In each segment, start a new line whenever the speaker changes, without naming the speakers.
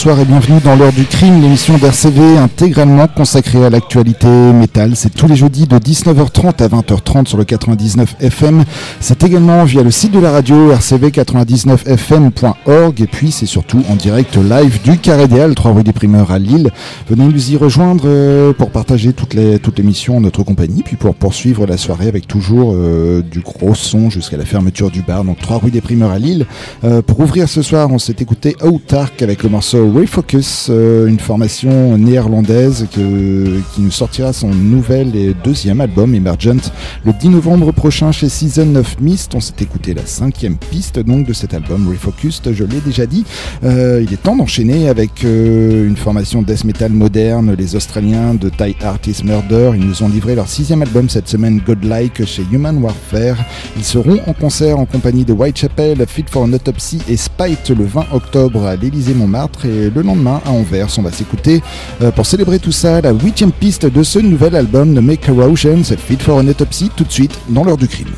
Bonsoir et bienvenue dans l'heure du crime, l'émission d'RCV intégralement consacrée à l'actualité métal. C'est tous les jeudis de 19h30 à 20h30 sur le 99 FM. C'est également via le site de la radio rcv99fm.org et puis c'est surtout en direct live du Carré des Halles, 3 rue des Primeurs à Lille. Venez nous y rejoindre euh, pour partager toutes émissions en notre compagnie puis pour poursuivre la soirée avec toujours euh, du gros son jusqu'à la fermeture du bar. Donc 3 rue des Primeurs à Lille. Euh, pour ouvrir ce soir, on s'est écouté Outark avec le morceau Refocus, euh, une formation néerlandaise qui nous sortira son nouvel et deuxième album Emergent le 10 novembre prochain chez Season of Mist. On s'est écouté la cinquième piste donc de cet album Refocus, je l'ai déjà dit. Euh, il est temps d'enchaîner avec euh, une formation death metal moderne, les Australiens de Thai Artist Murder. Ils nous ont livré leur sixième album cette semaine, Godlike, chez Human Warfare. Ils seront en concert en compagnie de Whitechapel, Fit for an Autopsy et Spite le 20 octobre à l'Elysée Montmartre et le lendemain à Anvers. On va s'écouter euh, pour célébrer tout ça la huitième piste de ce nouvel album de Make Corrosion, c'est Fit for an Autopsy, tout de suite dans l'heure du crime.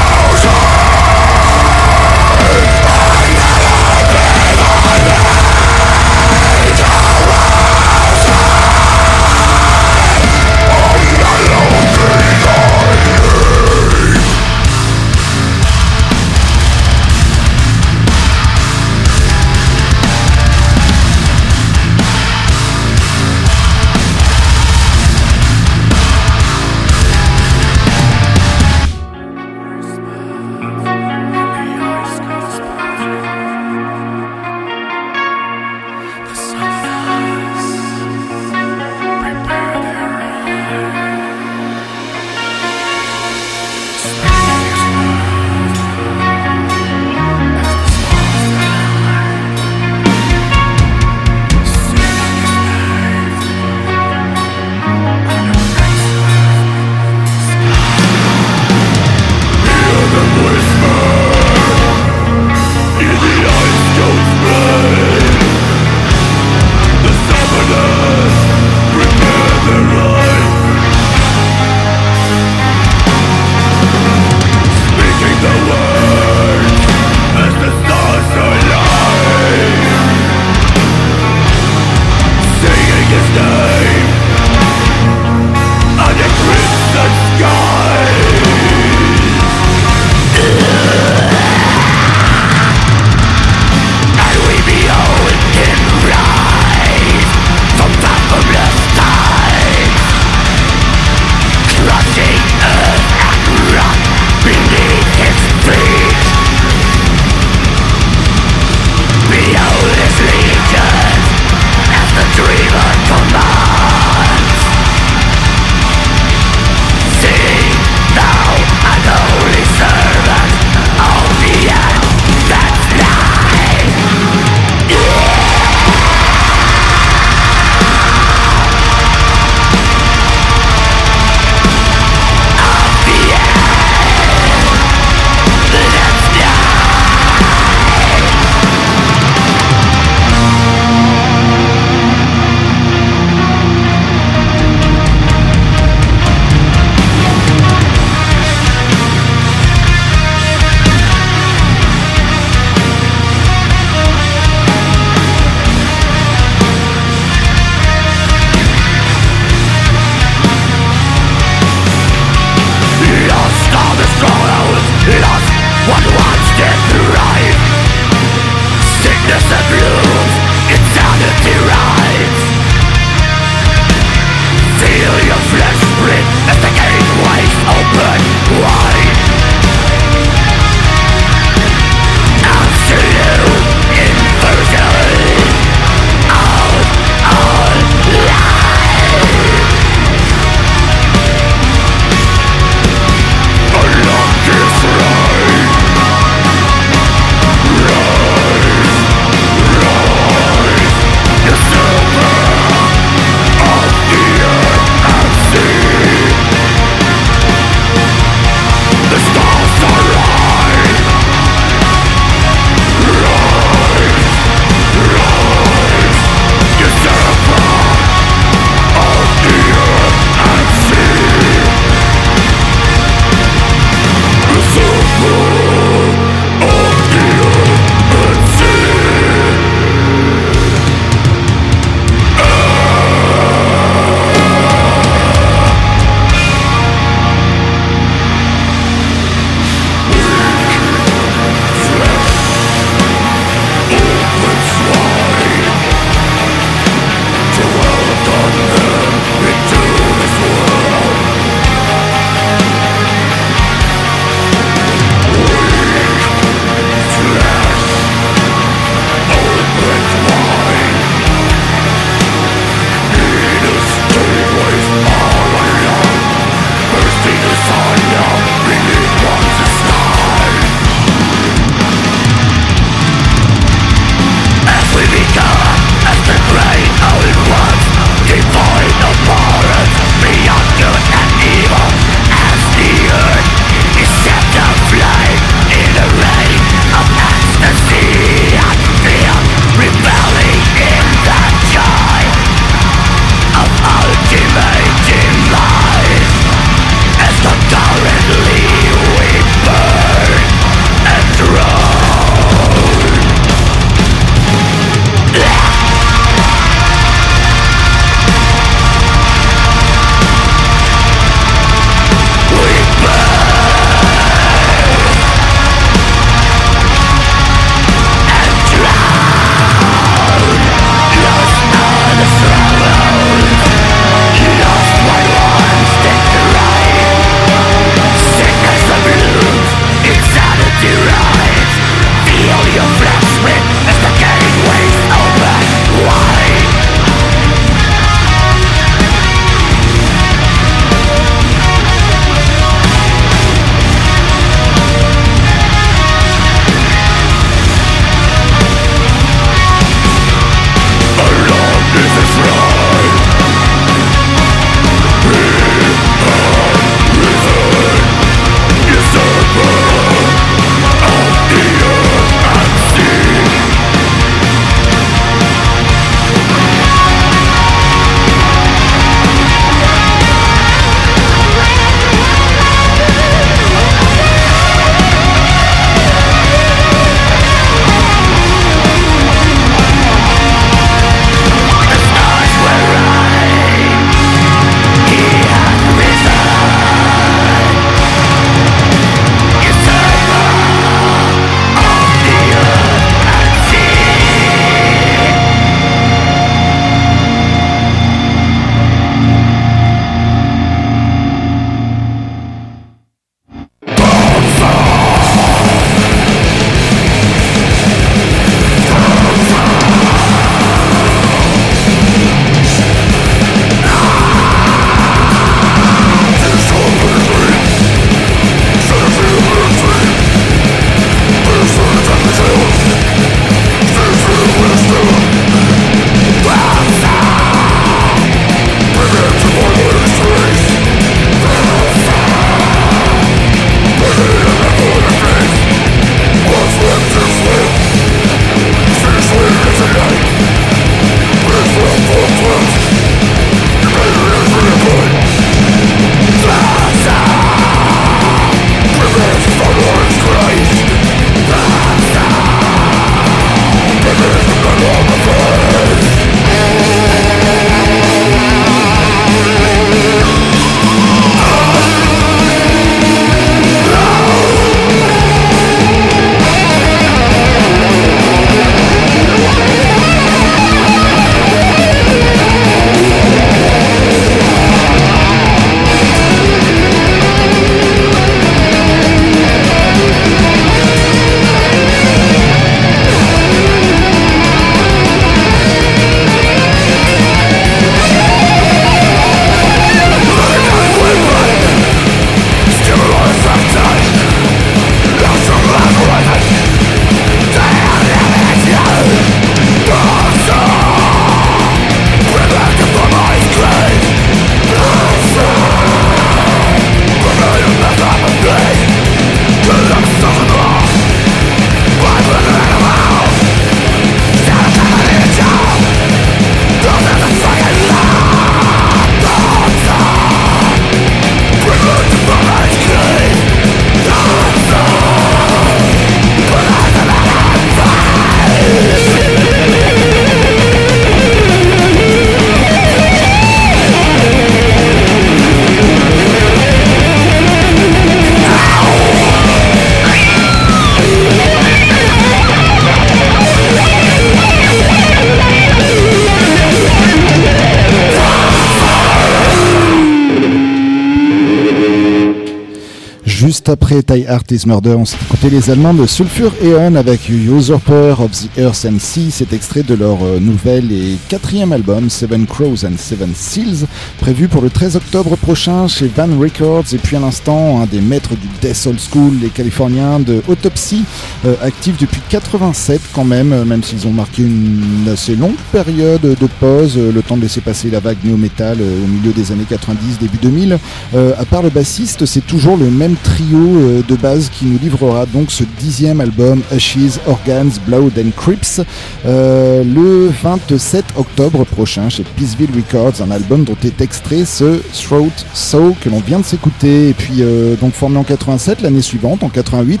step
après Die Art is Murder, on s'est écouté les Allemands de Sulfur Eon avec Usurper of the Earth and Sea. C'est extrait de leur euh, nouvel et quatrième album, Seven Crows and Seven Seals, prévu pour le 13 octobre prochain chez Van Records. Et puis à l'instant, un des maîtres du Death Old School, les Californiens de Autopsy, euh, actifs depuis 87 quand même, euh, même s'ils ont marqué une assez longue période de pause, le temps de laisser passer la vague néo-metal au milieu des années 90, début 2000. à part le bassiste, c'est toujours le même trio de base qui nous livrera donc ce dixième album Ashes, Organs, Blood and Crips le 27 octobre prochain chez Peaceville Records, un album dont est extrait ce Throat So que l'on vient de s'écouter. Et puis donc formé en 87, l'année suivante, en 88,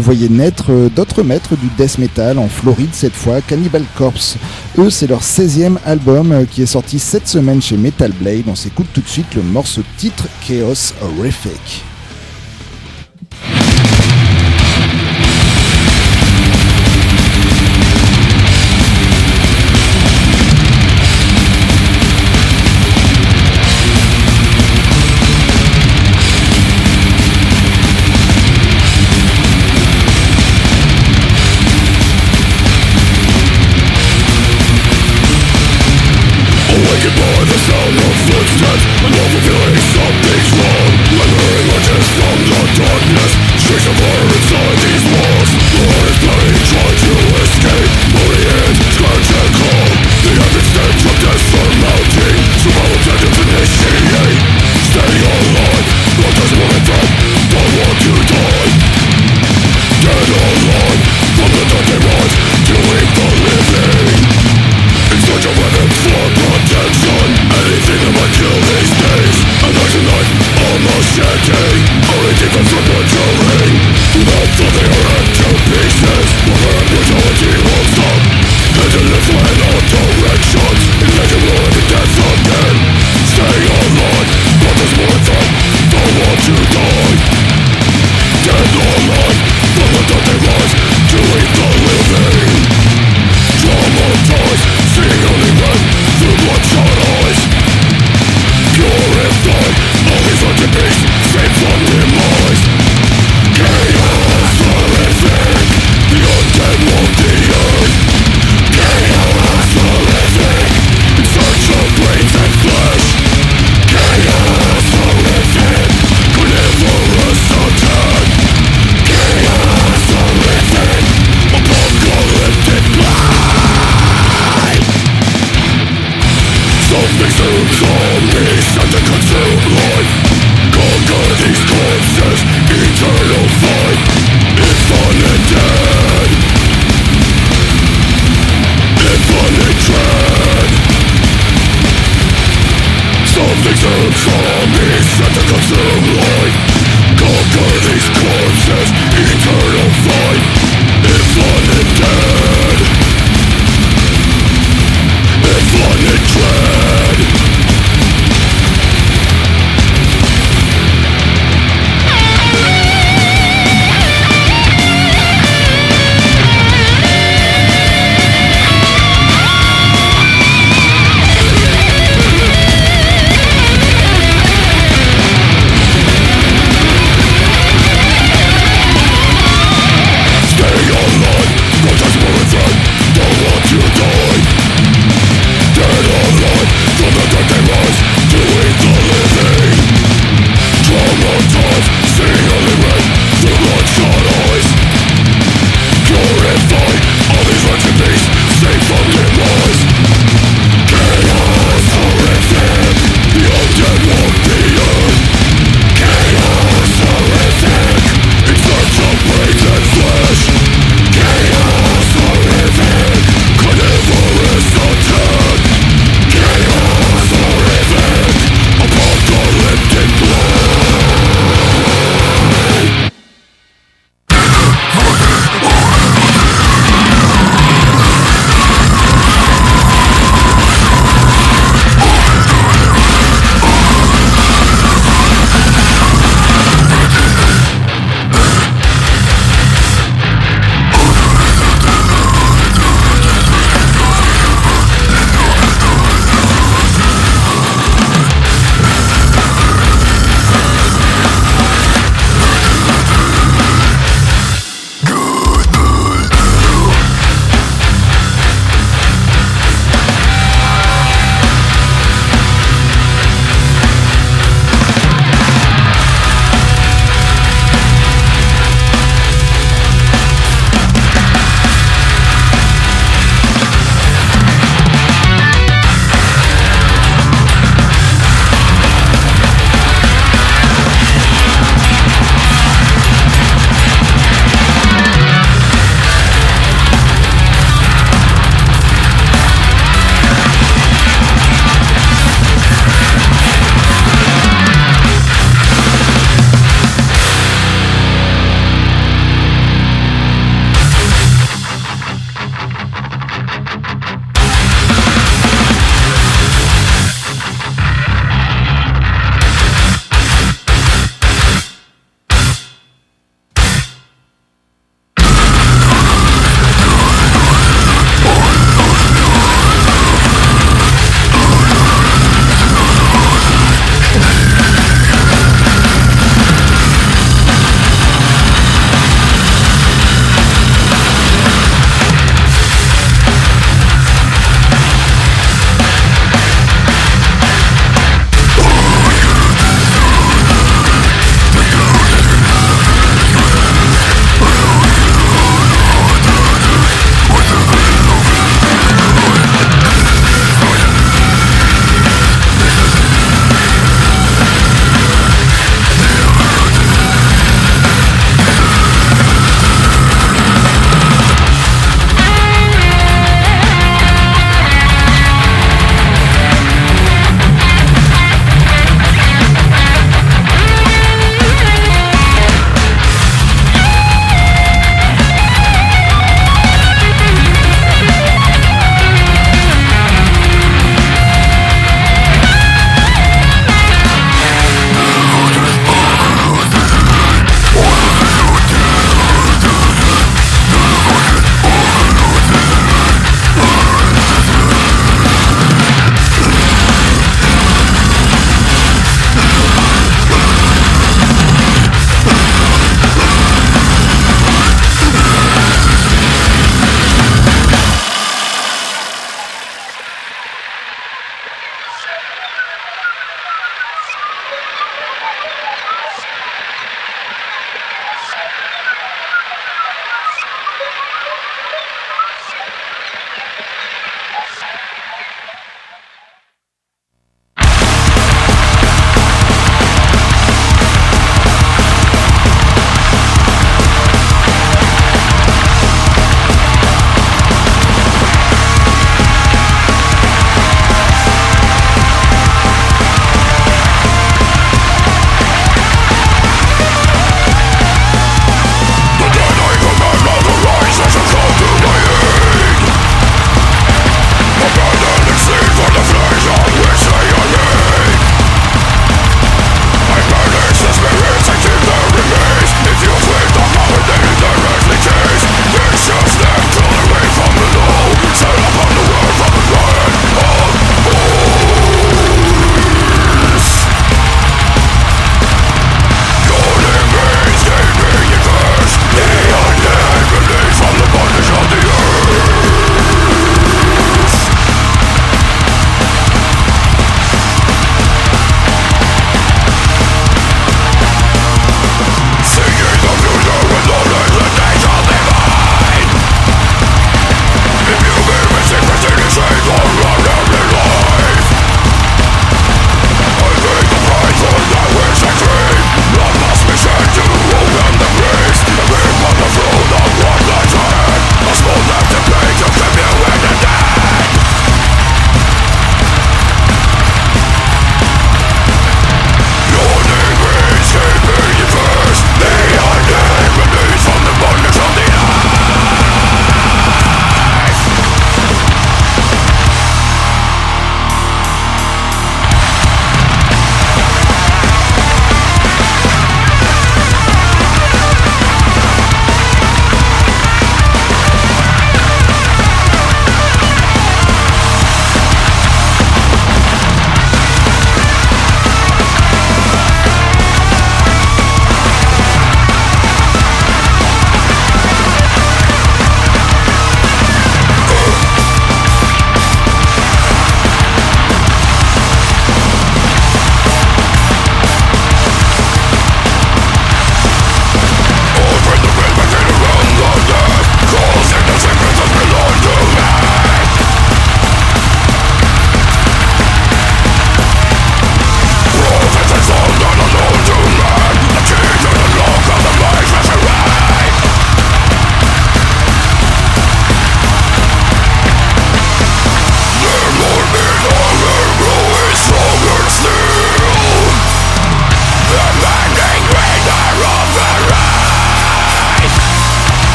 voyez naître d'autres maîtres du death metal en Floride cette fois, Cannibal Corpse. Eux, c'est leur 16e album qui est sorti cette semaine chez Metal Blade. On s'écoute tout de suite le morceau titre Chaos Horrific.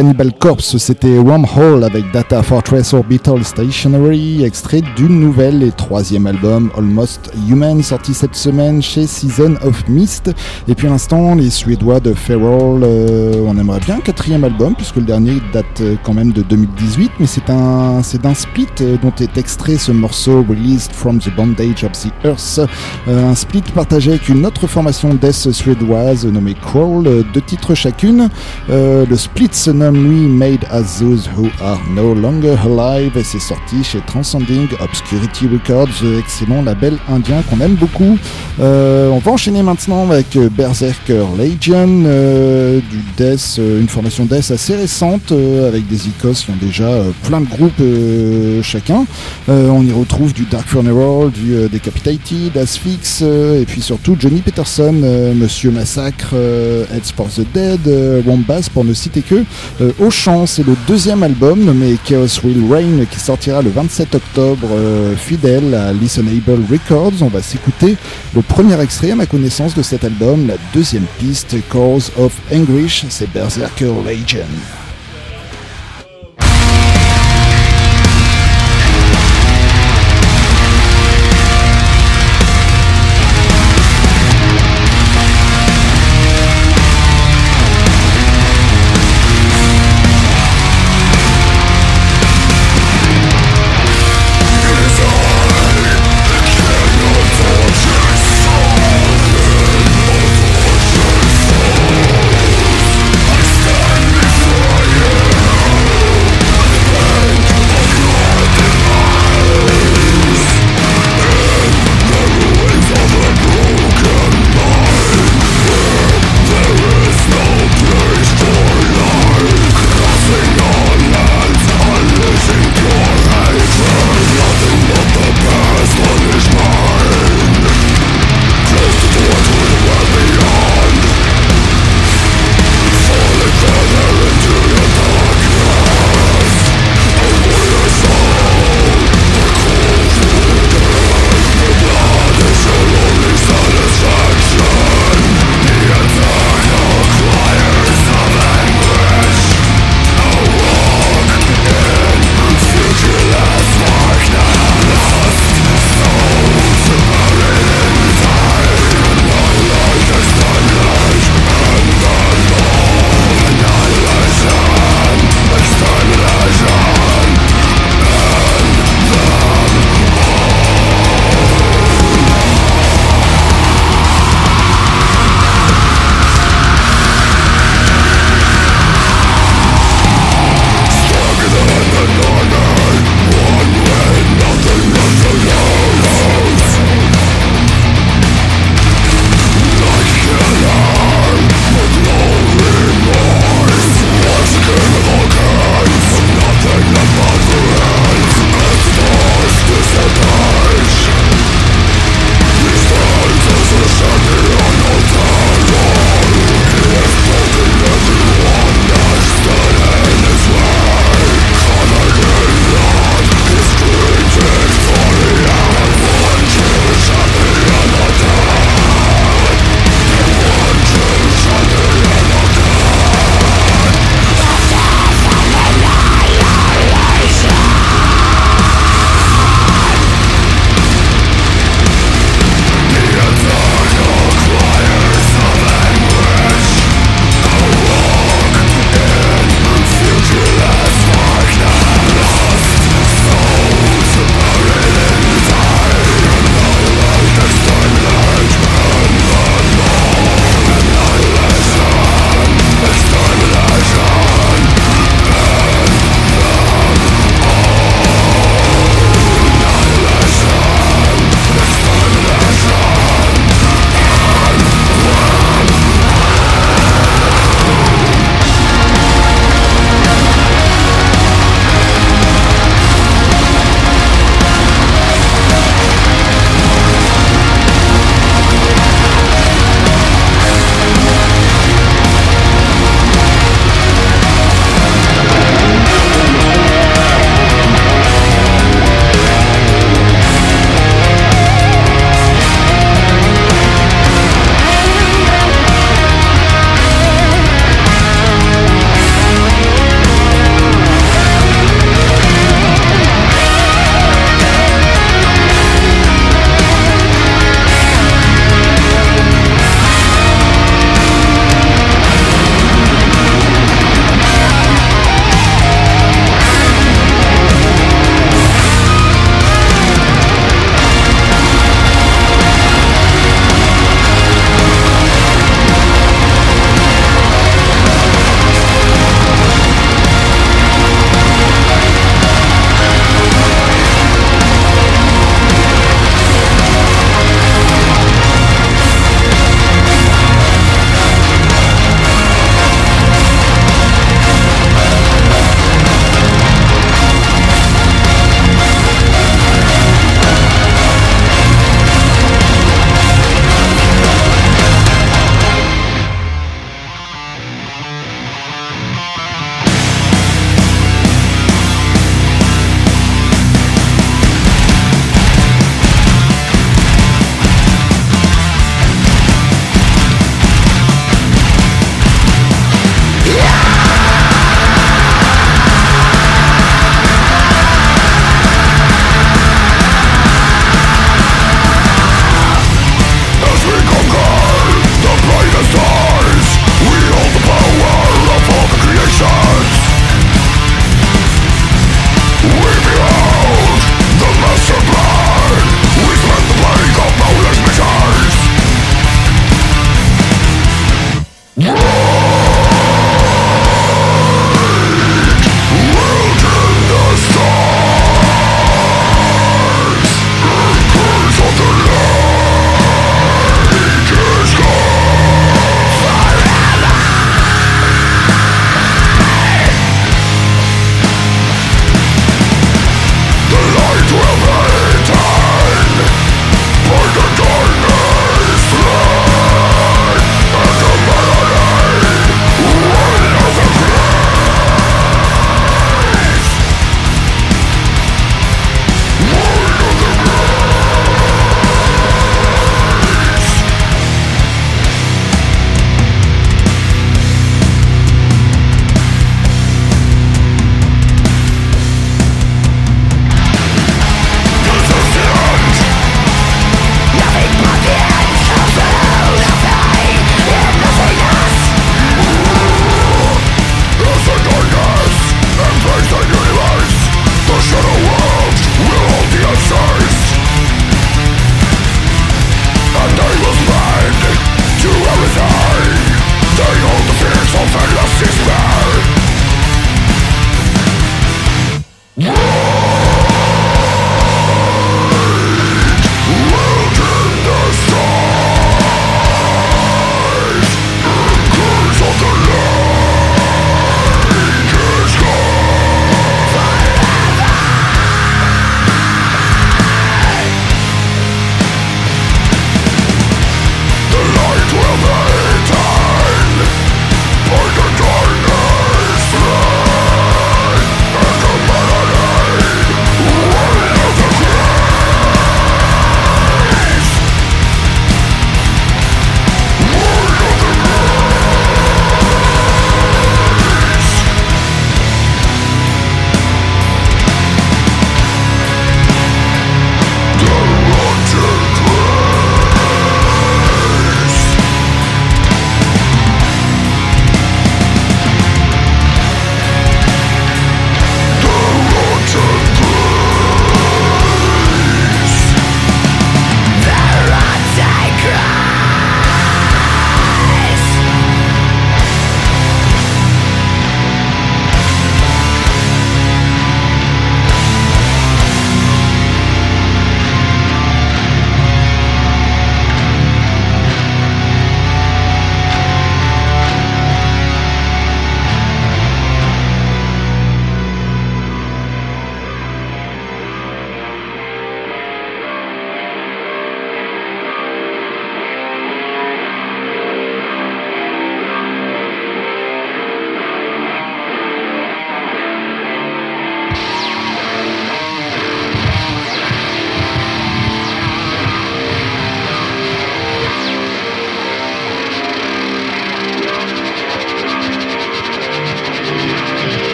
Cannibal Corpse, c'était Wormhole avec Data Fortress Orbital Stationary, extrait du nouvel et troisième album Almost Human, sorti cette semaine chez Season of Mist. Et puis à l'instant, les Suédois de Feral, euh, on aimerait bien un quatrième album, puisque le dernier date euh, quand même de 2018, mais c'est un, c'est d'un split euh, dont est extrait ce morceau Released from the Bondage of the Earth, un split partagé avec une autre formation death suédoise nommée Crawl, deux titres chacune. le split se lui Made as Those Who Are No Longer Alive et c'est sorti chez Transcending Obscurity Records, excellent label indien qu'on aime beaucoup. on va enchaîner maintenant avec Berserker Legion, du death, une formation death assez récente avec des icos qui ont déjà plein de groupes chacun. on y retrouve du Dark Funeral, du Decapitated, Asphyx et puis surtout Johnny Peterson, Monsieur Massacre, Heads for the Dead, Wombas pour ne citer que. Au chant, c'est le deuxième album nommé Chaos Will Reign qui sortira le 27 octobre, fidèle à Listenable Records. On va s'écouter le premier extrait à ma connaissance de cet album, la deuxième piste, Cause of Anguish, c'est Berserker Legion.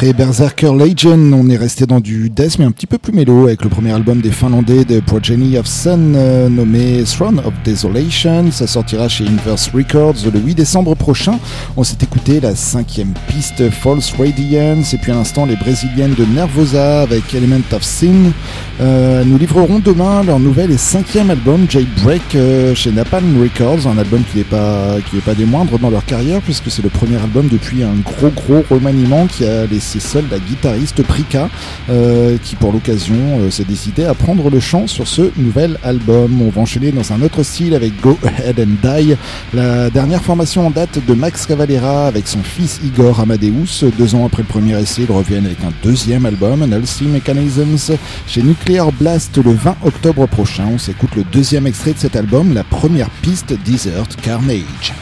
Après Berserker Legion, on est resté dans du death mais un petit peu plus mélo avec le premier album des Finlandais de Progeny of Sun euh, nommé Throne of Desolation. Ça sortira chez Inverse Records le 8 décembre prochain. On s'est écouté la cinquième piste False Radiance et puis à l'instant les brésiliennes de Nervosa avec Element of Sin. Euh, nous livrerons demain leur nouvel et cinquième album Jailbreak euh, chez Napalm Records, un album qui n'est pas, pas des moindres dans leur carrière puisque c'est le premier album depuis un gros gros remaniement qui a laissé seul la guitariste Prika, euh, qui pour l'occasion euh, s'est décidé à prendre le chant sur ce nouvel album. On va enchaîner dans un autre style avec Go Ahead and Die, la dernière formation en date de Max Cavalera avec son fils Igor Amadeus. Deux ans après le premier essai, ils reviennent avec un deuxième album, Nulsi Mechanisms, chez Nuclear Blast le 20 octobre prochain. On s'écoute le deuxième extrait de cet album, la première piste Desert Carnage.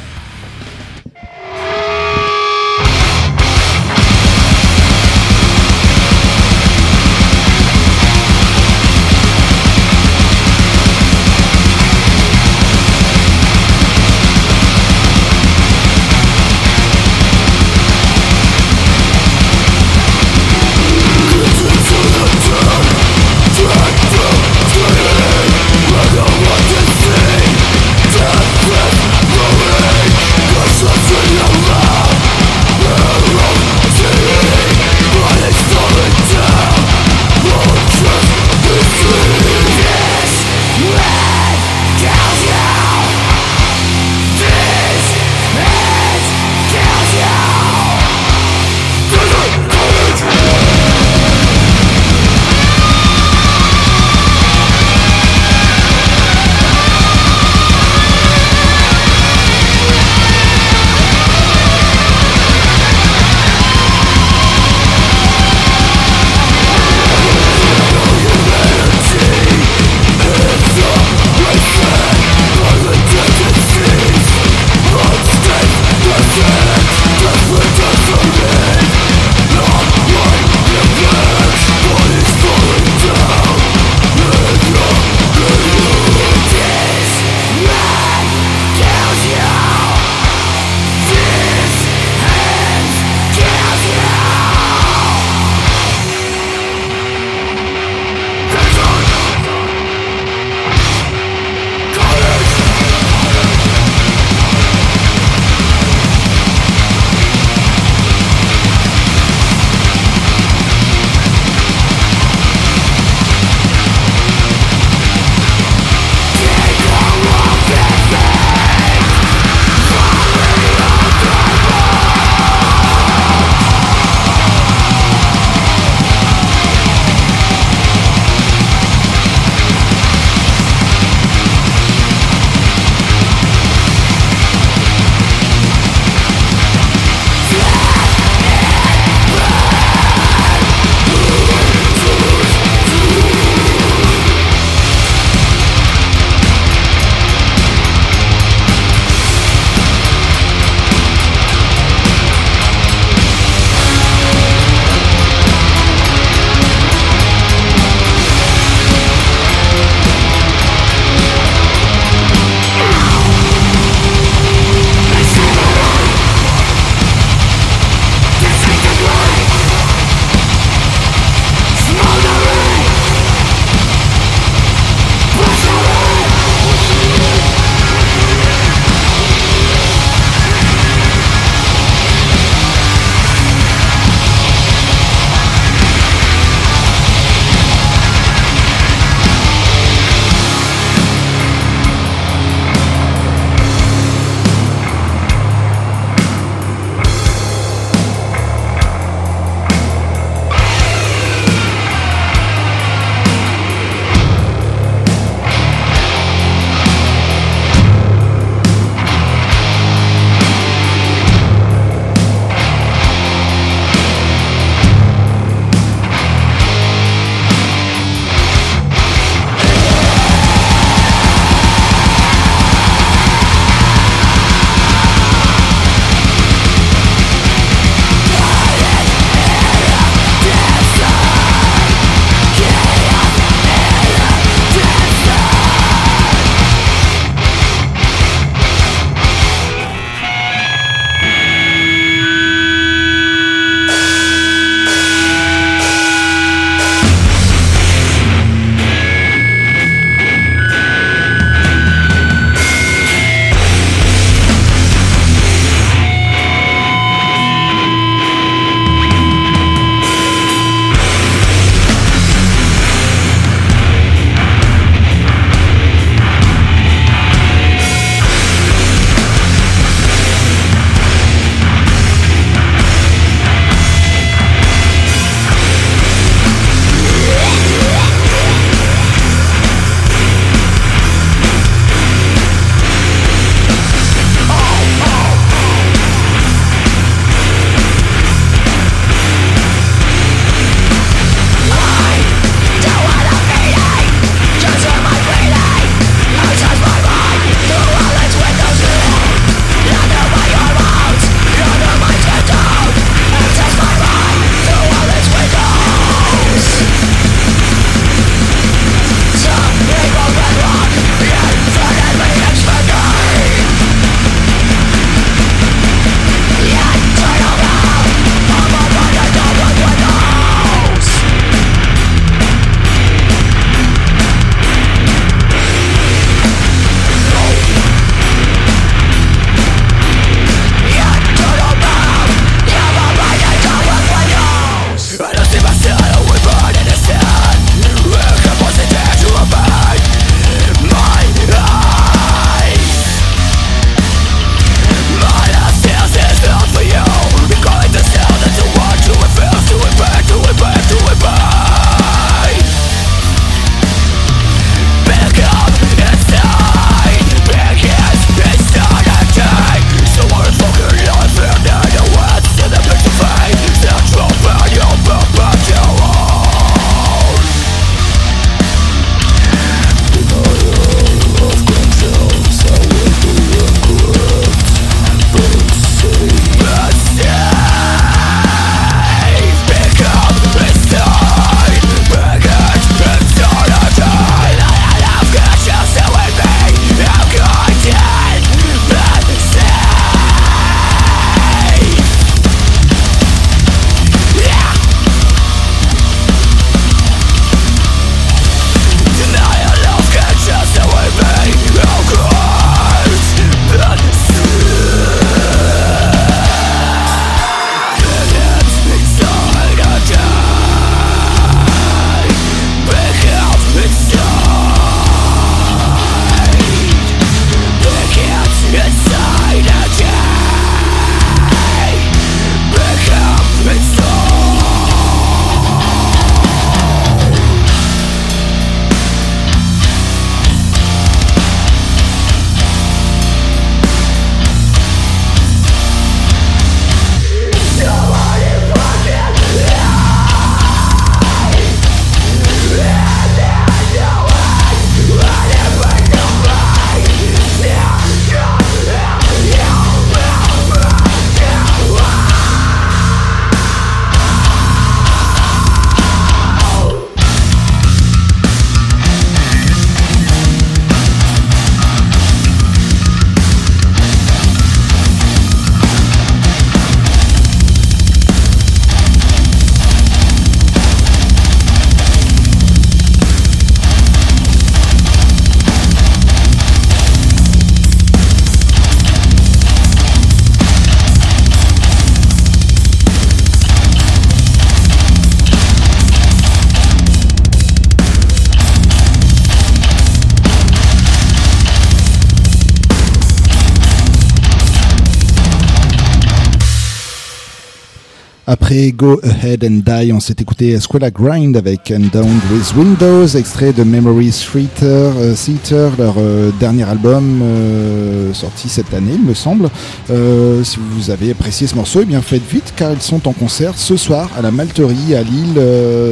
Après Go Ahead and Die, on s'est écouté Esquela Grind avec And Down with Windows, extrait de Memory Theater, euh, leur euh, dernier album euh, sorti cette année, il me semble. si vous avez apprécié ce morceau, eh bien faites vite car ils sont en concert ce soir à la Malterie à Lille.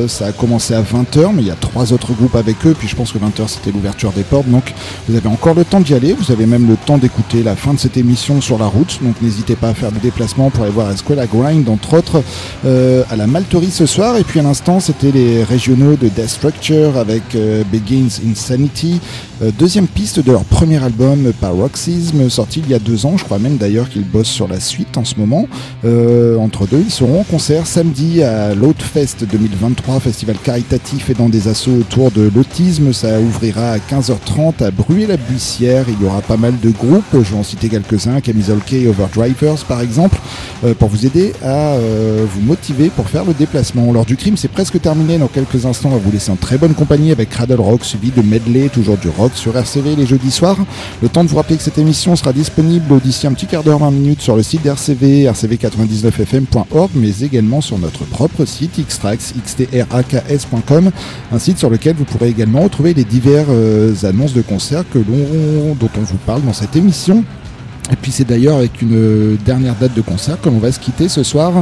ça a commencé à 20h, mais il y a trois autres groupes avec eux, puis je pense que 20h c'était l'ouverture des portes, donc vous avez encore le temps d'y aller, vous avez même le temps d'écouter la fin de cette émission sur la route, donc n'hésitez pas à faire le déplacement pour aller voir Esquela Grind, entre autres. Euh, à la Malterie ce soir. Et puis à l'instant, c'était les régionaux de Death Structure avec euh, Begins Insanity, deuxième piste de leur premier album Paroxysm, sorti il y a deux ans. Je crois même d'ailleurs qu'ils bossent sur la suite en ce moment. entre deux, ils seront en concert samedi à l'Outfest 2023, festival caritatif et des assauts autour de l'autisme. Ça ouvrira à 15h30 à Bruy-la-Buissière. Il y aura pas mal de groupes. Je vais en citer quelques-uns, Camisole K, Overdrivers par exemple, pour vous aider à vous motivé pour faire le déplacement. Lors du crime, c'est presque terminé. Dans quelques instants, on va vous laisser en très bonne compagnie avec Cradle Rock, suivi de medley, toujours du rock sur RCV les jeudis soirs. Le temps de vous rappeler que cette émission sera disponible d'ici un petit quart d'heure, 20 minutes sur le site d'RCV, rcv99fm.org, mais également sur notre propre site xtrax, xtraks.com, un site sur lequel vous pourrez également retrouver les diverses euh, annonces de concerts dont on vous parle dans cette émission. Et puis c'est d'ailleurs avec une dernière date de concert que l'on va se quitter ce soir,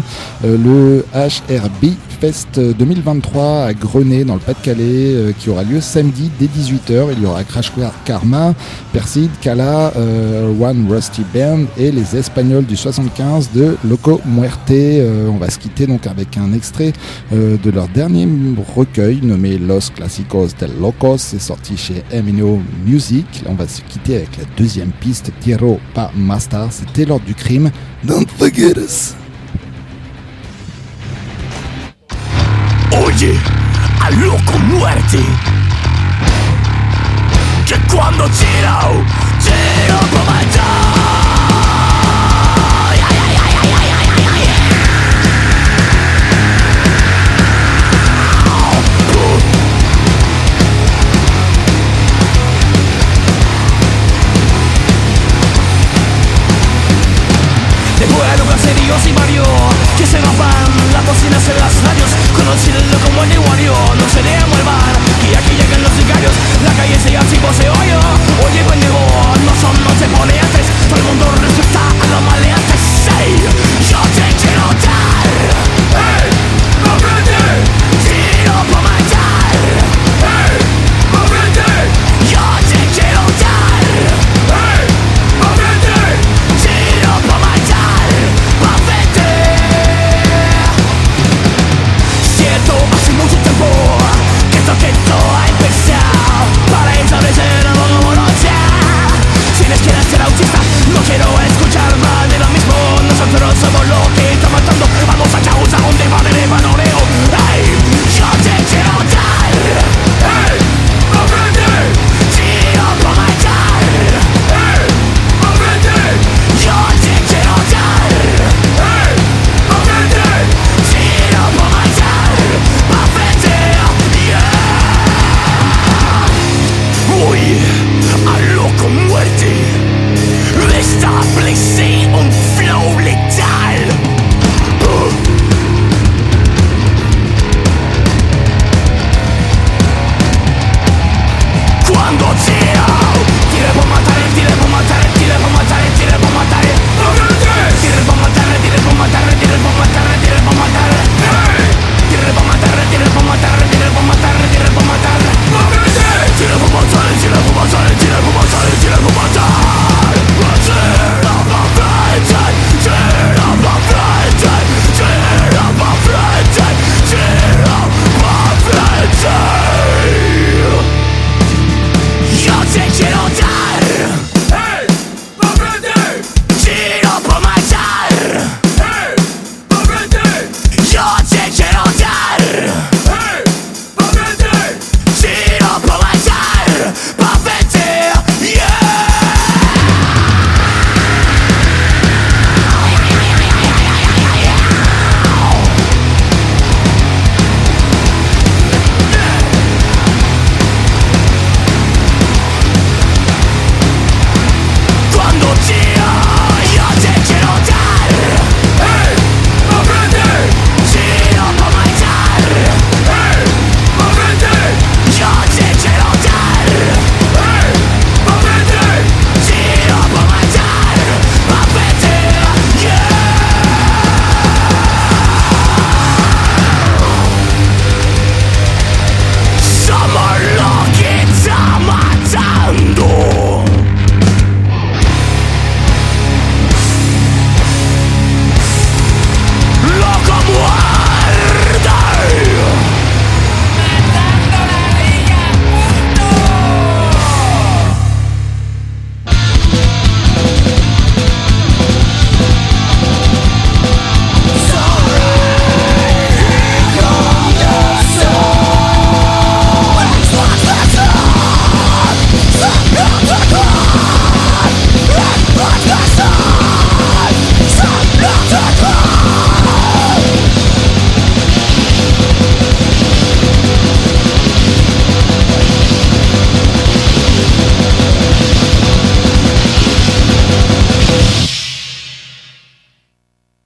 euh, le HRB Fest 2023 à Grenay dans le Pas-de-Calais euh, qui aura lieu samedi dès 18h. Il y aura Crash Karma, Persid, Kala, euh, One Rusty Band et les Espagnols du 75 de Loco Muerte. on va se quitter donc avec un extrait de leur dernier recueil nommé Los Clásicos del Locos. C'est sorti chez Emino Music. on va se quitter avec la deuxième piste, Tierro Pa Master, c'était l'ordre du crime. Don't forget us.
Oye, a loco muerte. Que cuando tiro, tiro por matar. Que se van